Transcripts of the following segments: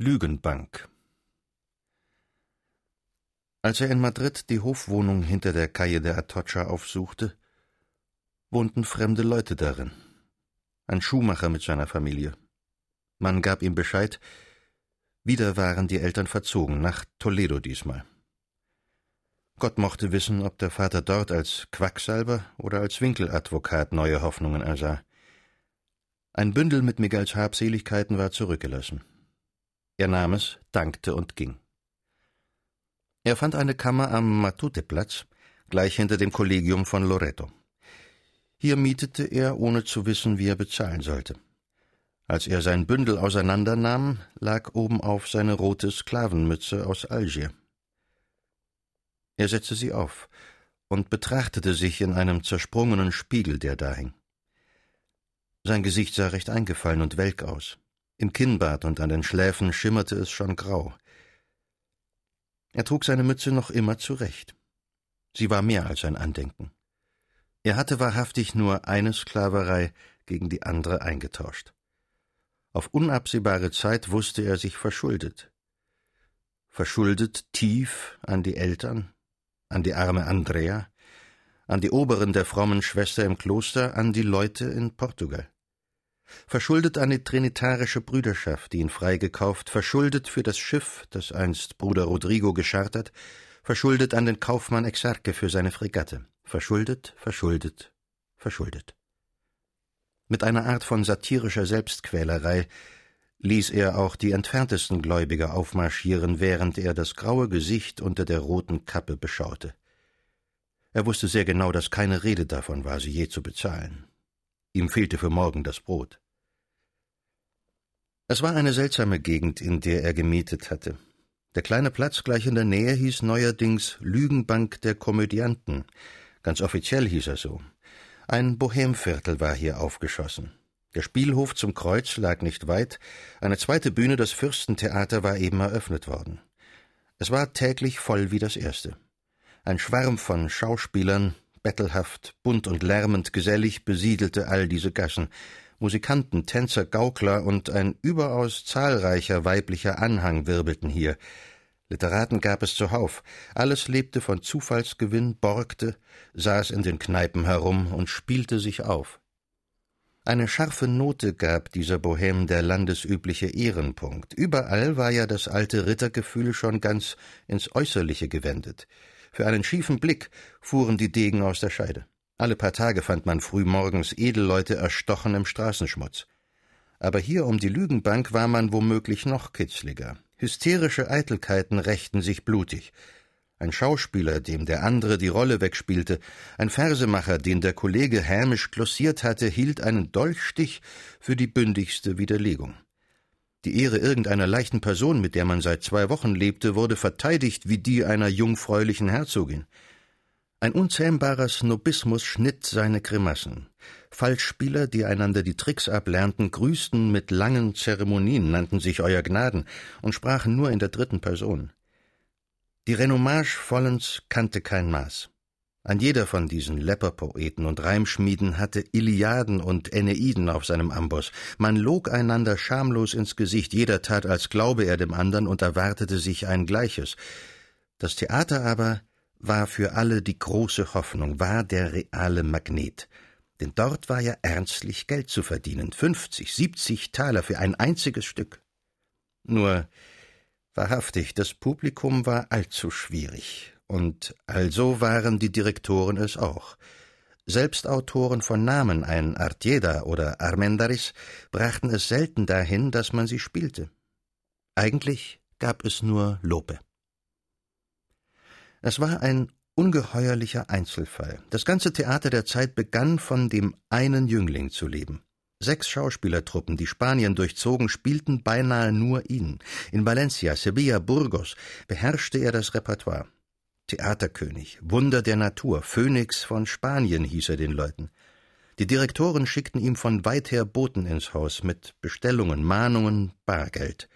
Lügenbank Als er in Madrid die Hofwohnung hinter der Calle de Atocha aufsuchte, wohnten fremde Leute darin. Ein Schuhmacher mit seiner Familie. Man gab ihm Bescheid, wieder waren die Eltern verzogen, nach Toledo diesmal. Gott mochte wissen, ob der Vater dort als Quacksalber oder als Winkeladvokat neue Hoffnungen ersah. Ein Bündel mit Miguels Habseligkeiten war zurückgelassen. Er nahm es, dankte und ging. Er fand eine Kammer am Matute-Platz, gleich hinter dem Kollegium von Loreto. Hier mietete er, ohne zu wissen, wie er bezahlen sollte. Als er sein Bündel auseinandernahm, lag obenauf seine rote Sklavenmütze aus Algier. Er setzte sie auf und betrachtete sich in einem zersprungenen Spiegel, der da hing. Sein Gesicht sah recht eingefallen und welk aus. Im Kinnbart und an den Schläfen schimmerte es schon grau. Er trug seine Mütze noch immer zurecht. Sie war mehr als ein Andenken. Er hatte wahrhaftig nur eine Sklaverei gegen die andere eingetauscht. Auf unabsehbare Zeit wusste er sich verschuldet. Verschuldet tief an die Eltern, an die arme Andrea, an die Oberen der frommen Schwester im Kloster, an die Leute in Portugal verschuldet an die trinitarische Brüderschaft, die ihn freigekauft, verschuldet für das Schiff, das einst Bruder Rodrigo geschartert, verschuldet an den Kaufmann Exarche für seine Fregatte, verschuldet, verschuldet, verschuldet. Mit einer Art von satirischer Selbstquälerei ließ er auch die entferntesten Gläubiger aufmarschieren, während er das graue Gesicht unter der roten Kappe beschaute. Er wusste sehr genau, dass keine Rede davon war, sie je zu bezahlen. Ihm fehlte für morgen das Brot. Es war eine seltsame Gegend, in der er gemietet hatte. Der kleine Platz gleich in der Nähe hieß neuerdings Lügenbank der Komödianten. Ganz offiziell hieß er so. Ein Bohemviertel war hier aufgeschossen. Der Spielhof zum Kreuz lag nicht weit, eine zweite Bühne, das Fürstentheater, war eben eröffnet worden. Es war täglich voll wie das erste. Ein Schwarm von Schauspielern, bettelhaft, bunt und lärmend gesellig besiedelte all diese Gassen. Musikanten, Tänzer, Gaukler und ein überaus zahlreicher weiblicher Anhang wirbelten hier. Literaten gab es zuhauf. Alles lebte von Zufallsgewinn, borgte, saß in den Kneipen herum und spielte sich auf. Eine scharfe Note gab dieser Bohem der landesübliche Ehrenpunkt. Überall war ja das alte Rittergefühl schon ganz ins Äußerliche gewendet. Für einen schiefen Blick fuhren die Degen aus der Scheide. Alle paar Tage fand man frühmorgens Edelleute erstochen im Straßenschmutz. Aber hier um die Lügenbank war man womöglich noch kitzliger. Hysterische Eitelkeiten rächten sich blutig. Ein Schauspieler, dem der andere die Rolle wegspielte, ein Versemacher, den der Kollege hämisch glossiert hatte, hielt einen Dolchstich für die bündigste Widerlegung. Die Ehre irgendeiner leichten Person, mit der man seit zwei Wochen lebte, wurde verteidigt wie die einer jungfräulichen Herzogin. Ein unzähmbarer Snobismus schnitt seine Grimassen. Falschspieler, die einander die Tricks ablernten, grüßten mit langen Zeremonien, nannten sich Euer Gnaden und sprachen nur in der dritten Person. Die Renommage vollends kannte kein Maß. Ein jeder von diesen Lepperpoeten und Reimschmieden hatte Iliaden und Äneiden auf seinem Amboss. Man log einander schamlos ins Gesicht, jeder tat, als glaube er dem andern und erwartete sich ein Gleiches. Das Theater aber war für alle die große Hoffnung, war der reale Magnet. Denn dort war ja ernstlich Geld zu verdienen, fünfzig, siebzig Taler für ein einziges Stück. Nur, wahrhaftig, das Publikum war allzu schwierig, und also waren die Direktoren es auch. Selbst Autoren von Namen, ein Artieda oder Armendaris, brachten es selten dahin, dass man sie spielte. Eigentlich gab es nur Lope. Es war ein ungeheuerlicher Einzelfall. Das ganze Theater der Zeit begann von dem einen Jüngling zu leben. Sechs Schauspielertruppen, die Spanien durchzogen, spielten beinahe nur ihn. In Valencia, Sevilla, Burgos beherrschte er das Repertoire. Theaterkönig, Wunder der Natur, Phönix von Spanien hieß er den Leuten. Die Direktoren schickten ihm von weit her Boten ins Haus mit Bestellungen, Mahnungen, Bargeld.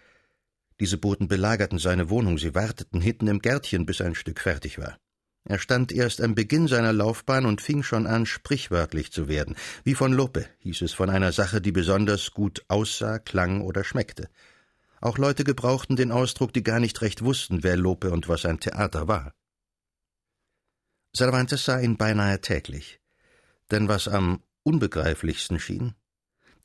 Diese Boten belagerten seine Wohnung, sie warteten hinten im Gärtchen, bis ein Stück fertig war. Er stand erst am Beginn seiner Laufbahn und fing schon an, sprichwörtlich zu werden. Wie von Lope hieß es von einer Sache, die besonders gut aussah, klang oder schmeckte. Auch Leute gebrauchten den Ausdruck, die gar nicht recht wussten, wer Lope und was ein Theater war. Cervantes sah ihn beinahe täglich. Denn was am unbegreiflichsten schien,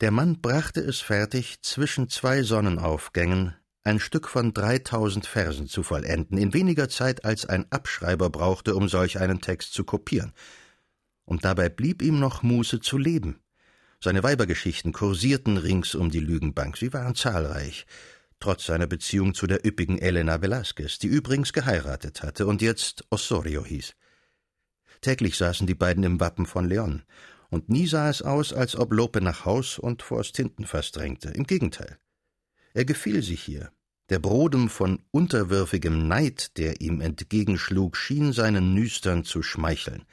der Mann brachte es fertig, zwischen zwei Sonnenaufgängen ein Stück von dreitausend Versen zu vollenden, in weniger Zeit als ein Abschreiber brauchte, um solch einen Text zu kopieren. Und dabei blieb ihm noch Muße zu leben. Seine Weibergeschichten kursierten rings um die Lügenbank, sie waren zahlreich, trotz seiner Beziehung zu der üppigen Elena Velázquez, die übrigens geheiratet hatte und jetzt Osorio hieß. Täglich saßen die beiden im Wappen von Leon, und nie sah es aus, als ob Lope nach Haus und vors Tintenfass drängte. Im Gegenteil. Er gefiel sich hier. Der Brodem von unterwürfigem Neid, der ihm entgegenschlug, schien seinen Nüstern zu schmeicheln.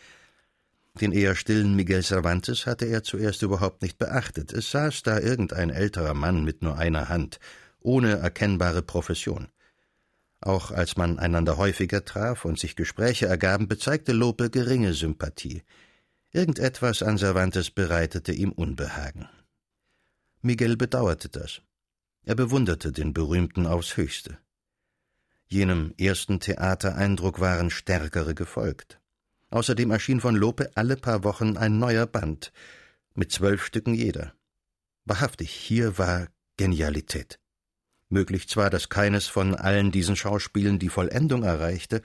Den eher stillen Miguel Cervantes hatte er zuerst überhaupt nicht beachtet. Es saß da irgendein älterer Mann mit nur einer Hand, ohne erkennbare Profession. Auch als man einander häufiger traf und sich Gespräche ergaben, bezeigte Lope geringe Sympathie. Irgendetwas an Cervantes bereitete ihm Unbehagen. Miguel bedauerte das. Er bewunderte den Berühmten aufs höchste. Jenem ersten Theatereindruck waren stärkere gefolgt. Außerdem erschien von Lope alle paar Wochen ein neuer Band, mit zwölf Stücken jeder. Wahrhaftig, hier war Genialität. Möglich zwar, dass keines von allen diesen Schauspielen die Vollendung erreichte,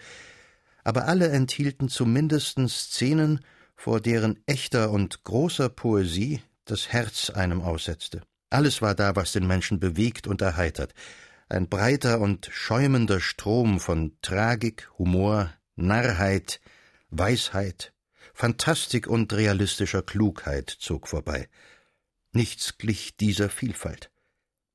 aber alle enthielten zumindest Szenen, vor deren echter und großer Poesie das Herz einem aussetzte. Alles war da, was den Menschen bewegt und erheitert. Ein breiter und schäumender Strom von Tragik, Humor, Narrheit, Weisheit, Phantastik und realistischer Klugheit zog vorbei. Nichts glich dieser Vielfalt.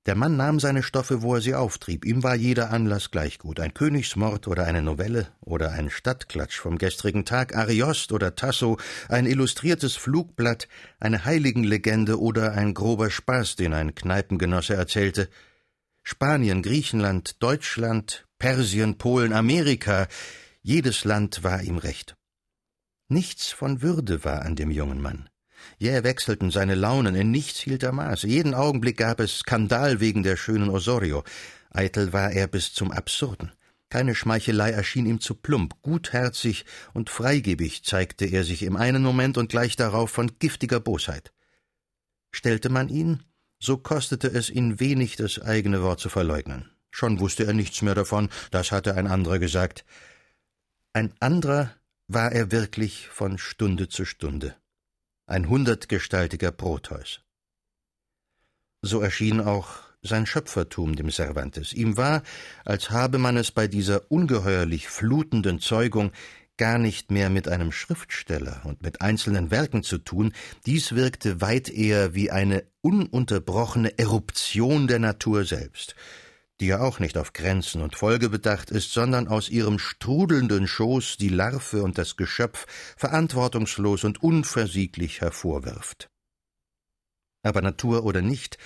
Der Mann nahm seine Stoffe, wo er sie auftrieb. Ihm war jeder Anlass gleich gut. Ein Königsmord oder eine Novelle oder ein Stadtklatsch vom gestrigen Tag, Ariost oder Tasso, ein illustriertes Flugblatt, eine Heiligenlegende oder ein grober Spaß, den ein Kneipengenosse erzählte. Spanien, Griechenland, Deutschland, Persien, Polen, Amerika, jedes Land war ihm recht. Nichts von Würde war an dem jungen Mann. Jäh wechselten seine Launen, in nichts hielt er Maß. Jeden Augenblick gab es Skandal wegen der schönen Osorio. Eitel war er bis zum Absurden. Keine Schmeichelei erschien ihm zu plump, gutherzig und freigebig zeigte er sich im einen Moment und gleich darauf von giftiger Bosheit. Stellte man ihn, so kostete es ihn wenig, das eigene Wort zu verleugnen. Schon wusste er nichts mehr davon, das hatte ein anderer gesagt. Ein anderer war er wirklich von Stunde zu Stunde ein hundertgestaltiger Proteus. So erschien auch sein Schöpfertum dem Cervantes. Ihm war, als habe man es bei dieser ungeheuerlich flutenden Zeugung gar nicht mehr mit einem Schriftsteller und mit einzelnen Werken zu tun, dies wirkte weit eher wie eine ununterbrochene Eruption der Natur selbst, die ja auch nicht auf Grenzen und Folge bedacht ist, sondern aus ihrem strudelnden Schoß die Larve und das Geschöpf verantwortungslos und unversieglich hervorwirft. Aber Natur oder nicht,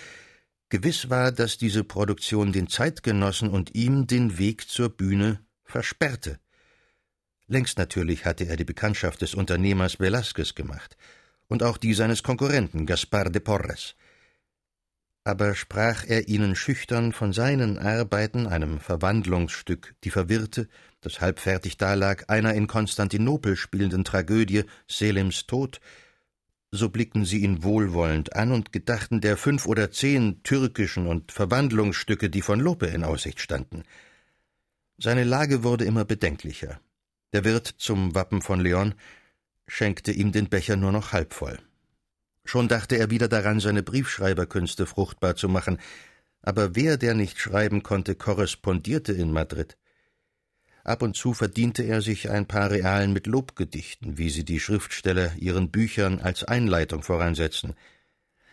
gewiss war, dass diese Produktion den Zeitgenossen und ihm den Weg zur Bühne versperrte. Längst natürlich hatte er die Bekanntschaft des Unternehmers Velázquez gemacht und auch die seines Konkurrenten Gaspar de Porres aber sprach er ihnen schüchtern von seinen Arbeiten, einem Verwandlungsstück Die Verwirrte, das halbfertig dalag, einer in Konstantinopel spielenden Tragödie Selims Tod, so blickten sie ihn wohlwollend an und gedachten der fünf oder zehn türkischen und Verwandlungsstücke, die von Lope in Aussicht standen. Seine Lage wurde immer bedenklicher. Der Wirt zum Wappen von Leon schenkte ihm den Becher nur noch halb voll. Schon dachte er wieder daran, seine Briefschreiberkünste fruchtbar zu machen, aber wer, der nicht schreiben konnte, korrespondierte in Madrid. Ab und zu verdiente er sich ein paar Realen mit Lobgedichten, wie sie die Schriftsteller ihren Büchern als Einleitung voransetzen.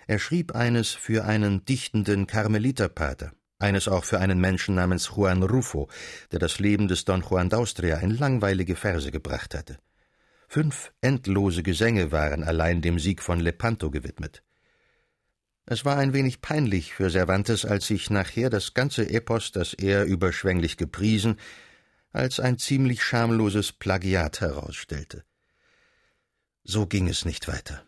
Er schrieb eines für einen dichtenden Karmeliterpater, eines auch für einen Menschen namens Juan Rufo, der das Leben des Don Juan d'Austria in langweilige Verse gebracht hatte. Fünf endlose Gesänge waren allein dem Sieg von Lepanto gewidmet. Es war ein wenig peinlich für Cervantes, als sich nachher das ganze Epos, das er überschwänglich gepriesen, als ein ziemlich schamloses Plagiat herausstellte. So ging es nicht weiter.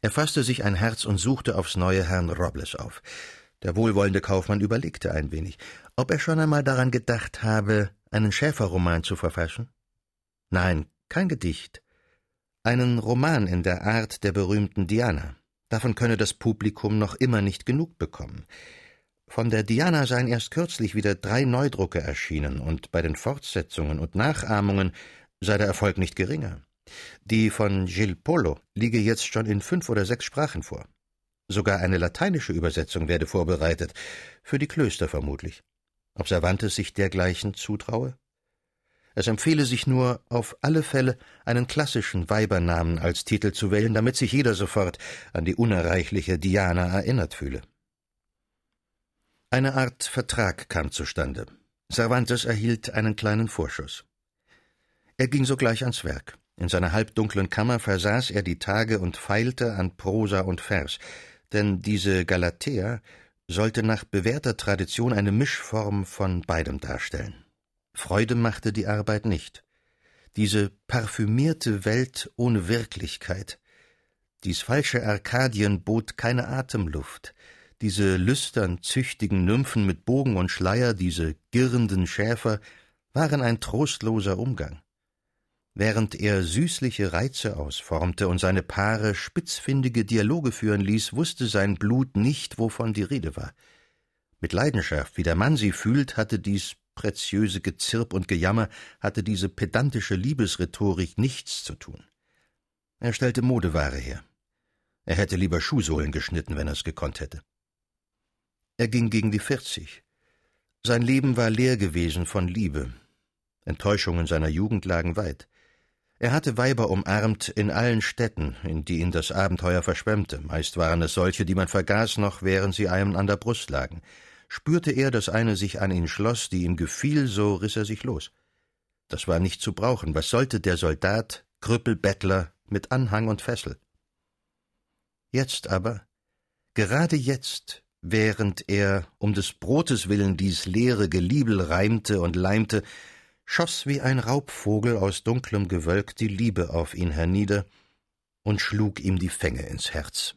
Er fasste sich ein Herz und suchte aufs neue Herrn Robles auf. Der wohlwollende Kaufmann überlegte ein wenig, ob er schon einmal daran gedacht habe, einen Schäferroman zu verfassen. Nein, kein Gedicht. Einen Roman in der Art der berühmten Diana. Davon könne das Publikum noch immer nicht genug bekommen. Von der Diana seien erst kürzlich wieder drei Neudrucke erschienen, und bei den Fortsetzungen und Nachahmungen sei der Erfolg nicht geringer. Die von Gil Polo liege jetzt schon in fünf oder sechs Sprachen vor. Sogar eine lateinische Übersetzung werde vorbereitet, für die Klöster vermutlich. Ob Cervantes sich dergleichen zutraue? Es empfehle sich nur, auf alle Fälle einen klassischen Weibernamen als Titel zu wählen, damit sich jeder sofort an die unerreichliche Diana erinnert fühle. Eine Art Vertrag kam zustande. Cervantes erhielt einen kleinen Vorschuss. Er ging sogleich ans Werk. In seiner halbdunklen Kammer versaß er die Tage und feilte an Prosa und Vers, denn diese Galatea sollte nach bewährter Tradition eine Mischform von beidem darstellen. Freude machte die Arbeit nicht. Diese parfümierte Welt ohne Wirklichkeit, dies falsche Arkadien bot keine Atemluft, diese lüstern züchtigen Nymphen mit Bogen und Schleier, diese girrenden Schäfer, waren ein trostloser Umgang. Während er süßliche Reize ausformte und seine Paare spitzfindige Dialoge führen ließ, wusste sein Blut nicht, wovon die Rede war. Mit Leidenschaft, wie der Mann sie fühlt, hatte dies preziöse Gezirp und Gejammer, hatte diese pedantische Liebesrhetorik nichts zu tun. Er stellte Modeware her. Er hätte lieber Schuhsohlen geschnitten, wenn er es gekonnt hätte. Er ging gegen die vierzig. Sein Leben war leer gewesen von Liebe. Enttäuschungen seiner Jugend lagen weit. Er hatte Weiber umarmt in allen Städten, in die ihn das Abenteuer verschwemmte. Meist waren es solche, die man vergaß noch, während sie einem an der Brust lagen. Spürte er, dass eine sich an ihn schloss, die ihm gefiel, so riss er sich los. Das war nicht zu brauchen. Was sollte der Soldat, Krüppelbettler, mit Anhang und Fessel? Jetzt aber, gerade jetzt, während er um des Brotes willen dies leere Geliebel reimte und leimte, schoß wie ein Raubvogel aus dunklem Gewölk die Liebe auf ihn hernieder und schlug ihm die Fänge ins Herz.